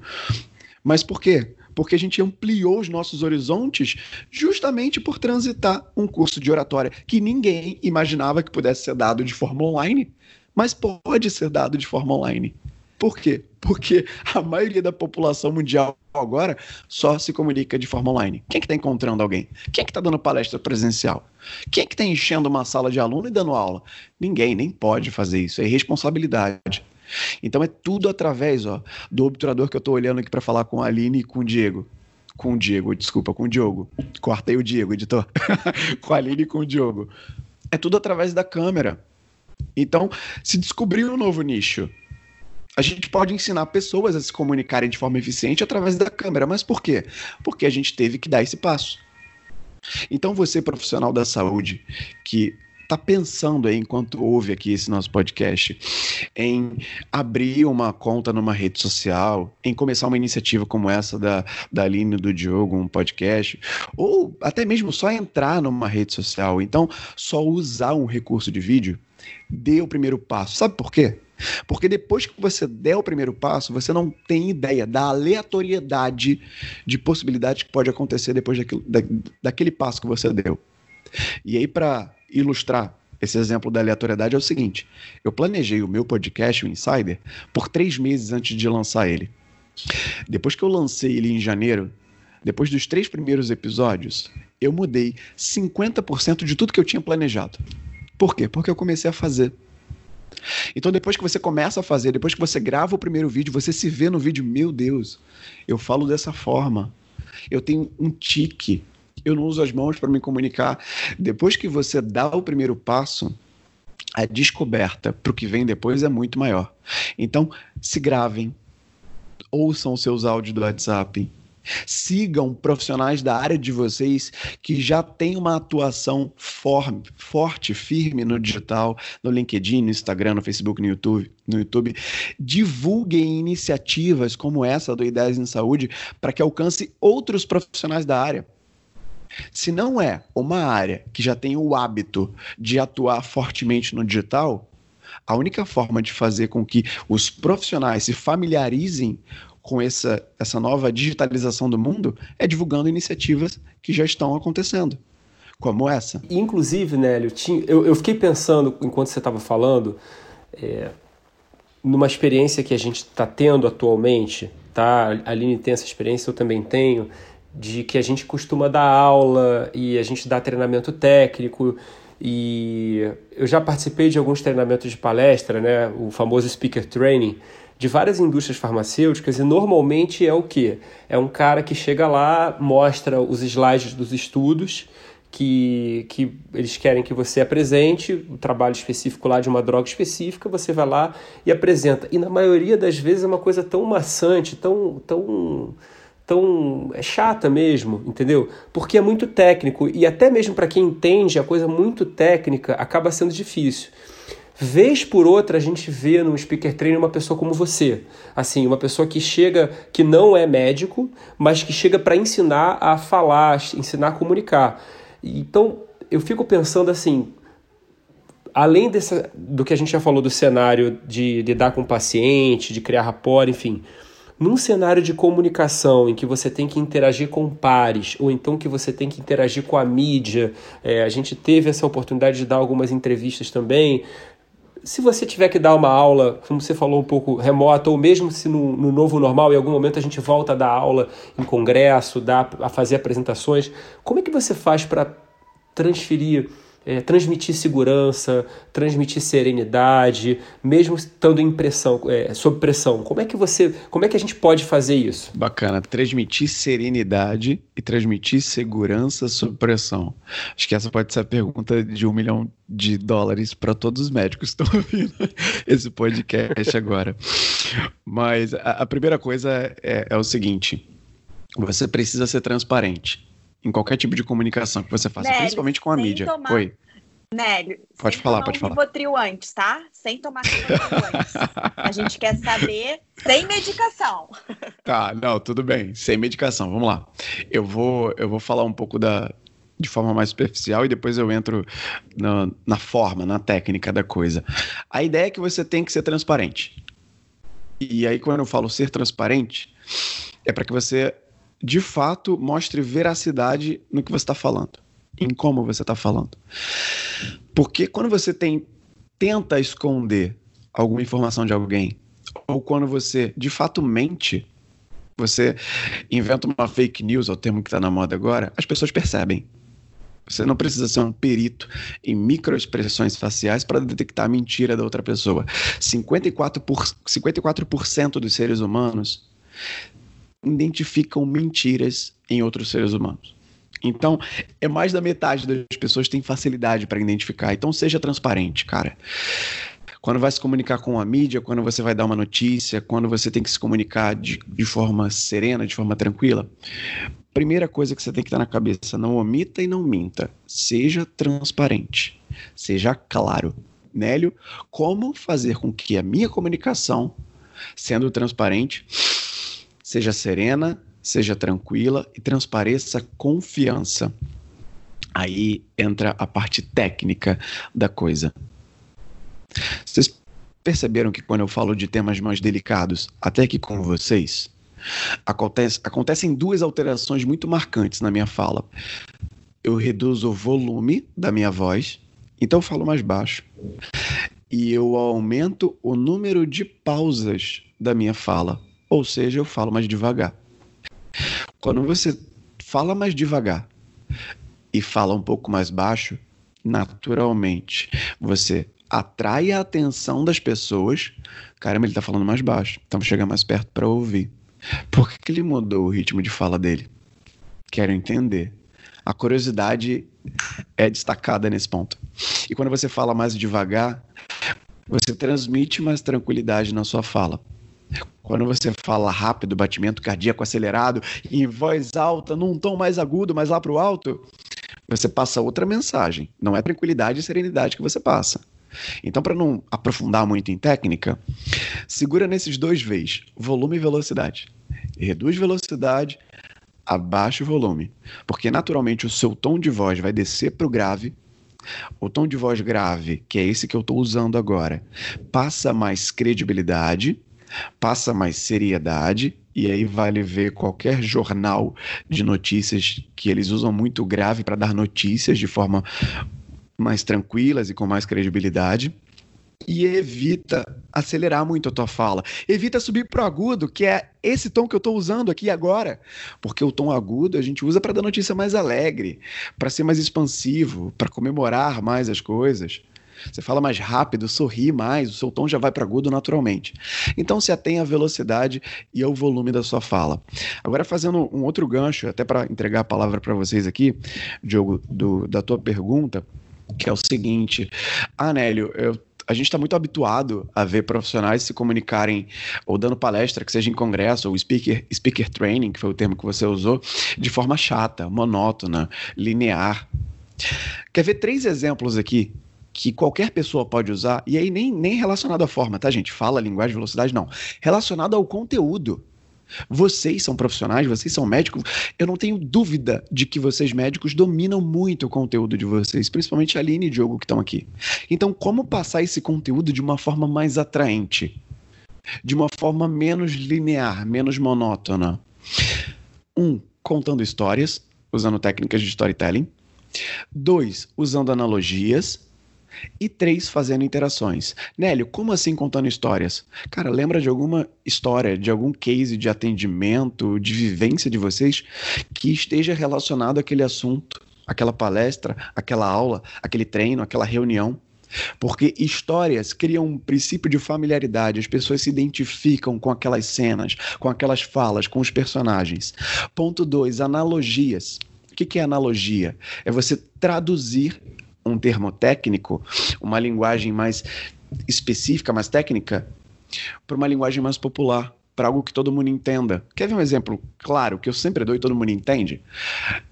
Mas por quê? Porque a gente ampliou os nossos horizontes justamente por transitar um curso de oratória que ninguém imaginava que pudesse ser dado de forma online, mas pode ser dado de forma online. Por quê? Porque a maioria da população mundial agora só se comunica de forma online. Quem que está encontrando alguém? Quem que está dando palestra presencial? Quem que está enchendo uma sala de aluno e dando aula? Ninguém, nem pode fazer isso. É irresponsabilidade. Então é tudo através ó, do obturador que eu estou olhando aqui para falar com a Aline e com o Diego. Com o Diego, desculpa, com o Diogo. Cortei o Diego, editor. com a Aline e com o Diogo. É tudo através da câmera. Então, se descobrir um novo nicho, a gente pode ensinar pessoas a se comunicarem de forma eficiente através da câmera. Mas por quê? Porque a gente teve que dar esse passo. Então, você, profissional da saúde, que está pensando aí, enquanto ouve aqui esse nosso podcast, em abrir uma conta numa rede social, em começar uma iniciativa como essa da, da Aline do Diogo, um podcast, ou até mesmo só entrar numa rede social, então só usar um recurso de vídeo, dê o primeiro passo. Sabe por quê? Porque depois que você der o primeiro passo, você não tem ideia da aleatoriedade de possibilidades que pode acontecer depois daquilo, da, daquele passo que você deu. E aí, para ilustrar esse exemplo da aleatoriedade, é o seguinte: eu planejei o meu podcast, o Insider, por três meses antes de lançar ele. Depois que eu lancei ele em janeiro, depois dos três primeiros episódios, eu mudei 50% de tudo que eu tinha planejado. Por quê? Porque eu comecei a fazer. Então, depois que você começa a fazer, depois que você grava o primeiro vídeo, você se vê no vídeo, meu Deus, eu falo dessa forma. Eu tenho um tique. Eu não uso as mãos para me comunicar. Depois que você dá o primeiro passo, a descoberta para o que vem depois é muito maior. Então, se gravem, ouçam os seus áudios do WhatsApp, Sigam profissionais da área de vocês que já têm uma atuação for, forte, firme no digital, no LinkedIn, no Instagram, no Facebook, no YouTube. No YouTube. Divulguem iniciativas como essa do Ideias em Saúde para que alcance outros profissionais da área. Se não é uma área que já tem o hábito de atuar fortemente no digital, a única forma de fazer com que os profissionais se familiarizem com essa, essa nova digitalização do mundo é divulgando iniciativas que já estão acontecendo, como essa. Inclusive, Nélio, eu, eu fiquei pensando, enquanto você estava falando, é, numa experiência que a gente está tendo atualmente, tá? A Aline tem essa experiência, eu também tenho, de que a gente costuma dar aula e a gente dá treinamento técnico e eu já participei de alguns treinamentos de palestra, né? O famoso speaker training, de várias indústrias farmacêuticas e normalmente é o que? É um cara que chega lá, mostra os slides dos estudos que, que eles querem que você apresente, o trabalho específico lá de uma droga específica, você vai lá e apresenta. E na maioria das vezes é uma coisa tão maçante, tão, tão, tão é chata mesmo, entendeu? Porque é muito técnico e até mesmo para quem entende a coisa muito técnica acaba sendo difícil. Vez por outra a gente vê no speaker training uma pessoa como você, assim, uma pessoa que chega, que não é médico, mas que chega para ensinar a falar, ensinar a comunicar. Então, eu fico pensando assim, além dessa, do que a gente já falou do cenário de lidar com o paciente, de criar rapport, enfim, num cenário de comunicação em que você tem que interagir com pares, ou então que você tem que interagir com a mídia, é, a gente teve essa oportunidade de dar algumas entrevistas também se você tiver que dar uma aula, como você falou, um pouco remota, ou mesmo se no, no novo normal, em algum momento a gente volta a dar aula em congresso, a fazer apresentações, como é que você faz para transferir é, transmitir segurança, transmitir serenidade, mesmo estando em pressão, é, sob pressão. Como é que você, como é que a gente pode fazer isso? Bacana, transmitir serenidade e transmitir segurança sob pressão. Acho que essa pode ser a pergunta de um milhão de dólares para todos os médicos que estão ouvindo esse podcast agora. Mas a, a primeira coisa é, é o seguinte: você precisa ser transparente em qualquer tipo de comunicação que você faça, Nélio, principalmente com a mídia. Tomar... Oi. Nélio, pode falar, pode um falar. Rivotril antes, tá? Sem tomar antes. A gente quer saber sem medicação. Tá, não, tudo bem, sem medicação. Vamos lá. Eu vou, eu vou falar um pouco da de forma mais superficial e depois eu entro na, na forma, na técnica da coisa. A ideia é que você tem que ser transparente. E aí quando eu falo ser transparente, é para que você de fato mostre veracidade no que você está falando, em como você está falando. Porque quando você tem tenta esconder alguma informação de alguém, ou quando você de fato mente, você inventa uma fake news, é o termo que está na moda agora, as pessoas percebem. Você não precisa ser um perito em microexpressões faciais para detectar a mentira da outra pessoa. 54%, por, 54 dos seres humanos identificam mentiras em outros seres humanos. Então, é mais da metade das pessoas tem facilidade para identificar. Então, seja transparente, cara. Quando vai se comunicar com a mídia, quando você vai dar uma notícia, quando você tem que se comunicar de, de forma serena, de forma tranquila, primeira coisa que você tem que estar na cabeça: não omita e não minta. Seja transparente. Seja claro. Nélio, como fazer com que a minha comunicação, sendo transparente, Seja serena, seja tranquila e transpareça confiança. Aí entra a parte técnica da coisa. Vocês perceberam que quando eu falo de temas mais delicados, até aqui com vocês, acontece, acontecem duas alterações muito marcantes na minha fala. Eu reduzo o volume da minha voz, então eu falo mais baixo. E eu aumento o número de pausas da minha fala ou seja, eu falo mais devagar. Quando você fala mais devagar e fala um pouco mais baixo, naturalmente você atrai a atenção das pessoas. Caramba, ele tá falando mais baixo, então vou chegar mais perto para ouvir. Por que, que ele mudou o ritmo de fala dele? Quero entender. A curiosidade é destacada nesse ponto. E quando você fala mais devagar, você transmite mais tranquilidade na sua fala. Quando você fala rápido, batimento cardíaco acelerado, em voz alta, num tom mais agudo, mas lá para o alto, você passa outra mensagem. Não é tranquilidade e serenidade que você passa. Então, para não aprofundar muito em técnica, segura nesses dois V's, volume e velocidade. Reduz velocidade, abaixa o volume. Porque naturalmente o seu tom de voz vai descer para o grave. O tom de voz grave, que é esse que eu estou usando agora, passa mais credibilidade passa mais seriedade, e aí vale ver qualquer jornal de notícias que eles usam muito grave para dar notícias de forma mais tranquilas e com mais credibilidade. E evita acelerar muito a tua fala. Evita subir pro agudo, que é esse tom que eu estou usando aqui agora. Porque o tom agudo a gente usa para dar notícia mais alegre, para ser mais expansivo, para comemorar mais as coisas. Você fala mais rápido, sorri mais, o seu tom já vai para agudo naturalmente. Então se atenha à velocidade e ao volume da sua fala. Agora fazendo um outro gancho, até para entregar a palavra para vocês aqui, Diogo, do, da tua pergunta, que é o seguinte: Anélio, eu a gente está muito habituado a ver profissionais se comunicarem ou dando palestra, que seja em congresso, ou speaker, speaker training, que foi o termo que você usou, de forma chata, monótona, linear. Quer ver três exemplos aqui que qualquer pessoa pode usar, e aí nem, nem relacionado à forma, tá, gente? Fala, linguagem, velocidade, não. Relacionado ao conteúdo. Vocês são profissionais, vocês são médicos. Eu não tenho dúvida de que vocês, médicos, dominam muito o conteúdo de vocês, principalmente a Aline e Diogo que estão aqui. Então, como passar esse conteúdo de uma forma mais atraente? De uma forma menos linear, menos monótona? Um, contando histórias, usando técnicas de storytelling. Dois, usando analogias E três, fazendo interações. Nélio, como assim contando histórias? Cara, lembra de alguma história, de algum case de atendimento, de vivência de vocês que esteja relacionado àquele assunto, aquela palestra, aquela aula, aquele treino, aquela reunião? Porque histórias criam um princípio de familiaridade, as pessoas se identificam com aquelas cenas, com aquelas falas, com os personagens. Ponto 2, analogias. O que é analogia? É você traduzir um termo técnico, uma linguagem mais específica, mais técnica, para uma linguagem mais popular para algo que todo mundo entenda. Quer ver um exemplo claro que eu sempre dou e todo mundo entende?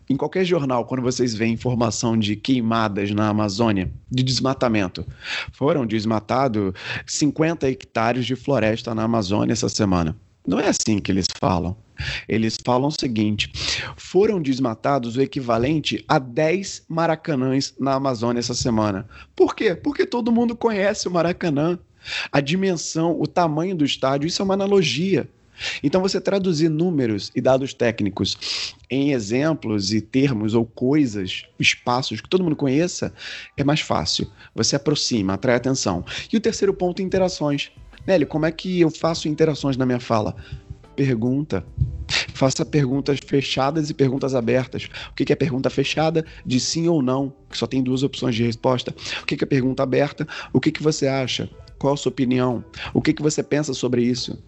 Em qualquer jornal, quando vocês veem informação de queimadas na Amazônia, de desmatamento, foram desmatados 50 hectares de floresta na Amazônia essa semana. Não é assim que eles falam. Eles falam o seguinte: foram desmatados o equivalente a 10 maracanãs na Amazônia essa semana. Por quê? Porque todo mundo conhece o Maracanã. A dimensão, o tamanho do estádio, isso é uma analogia. Então, você traduzir números e dados técnicos em exemplos e termos ou coisas, espaços que todo mundo conheça, é mais fácil. Você aproxima, atrai atenção. E o terceiro ponto, interações. Nelly, como é que eu faço interações na minha fala? Pergunta. Faça perguntas fechadas e perguntas abertas. O que é pergunta fechada? De sim ou não, que só tem duas opções de resposta. O que é pergunta aberta? O que, você acha? Qual a sua opinião? O que você pensa sobre isso?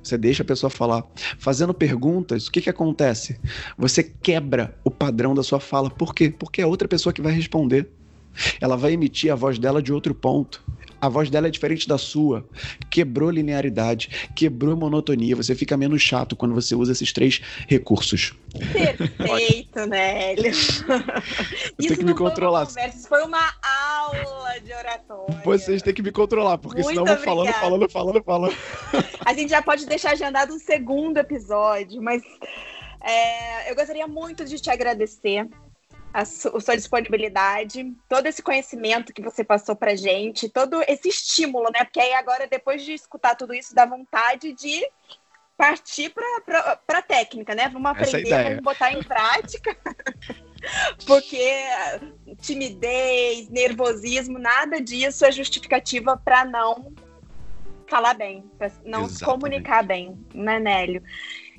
Você deixa a pessoa falar. Fazendo perguntas, o que, que acontece? Você quebra o padrão da sua fala. Por quê? Porque é outra pessoa que vai responder. Ela vai emitir a voz dela de outro ponto. A voz dela é diferente da sua. Quebrou linearidade, quebrou monotonia. Você fica menos chato quando você usa esses três recursos. Perfeito, Nélio. Isso tem que me controlar. Foi, Isso foi uma aula de oratória. Vocês têm que me controlar, porque Muito senão eu vou falando, falando, falando, falando. A gente já pode deixar agendado um segundo episódio, mas é, eu gostaria muito de te agradecer a sua disponibilidade, todo esse conhecimento que você passou pra gente, todo esse estímulo, né? Porque aí agora, depois de escutar tudo isso, dá vontade de partir para a técnica, né? Vamos aprender, vamos botar em prática. Porque timidez, nervosismo, nada disso é justificativa para não falar bem, para não Exatamente. comunicar bem, né, Nélio?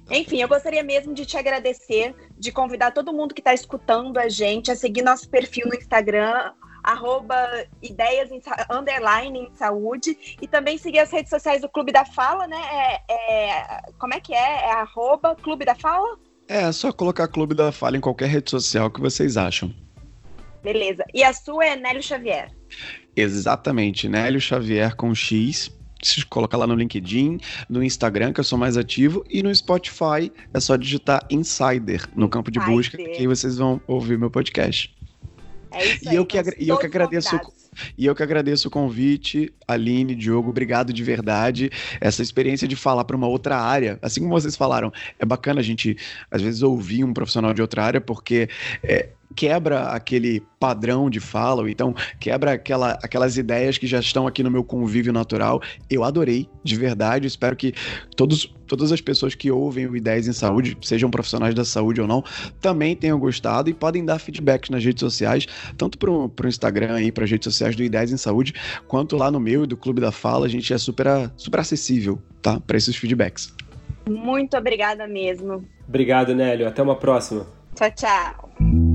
Enfim, eu gostaria mesmo de te agradecer, de convidar todo mundo que está escutando a gente a seguir nosso perfil no Instagram, arroba ideias em, underline em saúde, e também seguir as redes sociais do Clube da Fala, né? É, é, como é que é? É arroba Clube da Fala? É, é só colocar Clube da Fala em qualquer rede social que vocês acham. Beleza. E a sua é Nélio Xavier. Exatamente, Nélio Xavier com X se colocar lá no LinkedIn, no Instagram, que eu sou mais ativo, e no Spotify é só digitar Insider no campo de busca, que aí vocês vão ouvir meu podcast. É isso e aí, eu que, e eu que agradeço e eu que agradeço o convite, Aline, Diogo, obrigado de verdade. Essa experiência de falar para uma outra área, assim como vocês falaram, é bacana a gente às vezes ouvir um profissional de outra área porque é, quebra aquele padrão de fala, ou então quebra aquela, aquelas ideias que já estão aqui no meu convívio natural. Eu adorei, de verdade. Espero que todos, todas as pessoas que ouvem o Ideias em Saúde, sejam profissionais da saúde ou não, também tenham gostado e podem dar feedbacks nas redes sociais, tanto para o Instagram e para as redes sociais do Ideias em Saúde, quanto lá no meu e do Clube da Fala. A gente é super, super acessível, tá? Para esses feedbacks. Muito obrigada mesmo. Obrigado, Nélio. Até uma próxima. Tchau, tchau.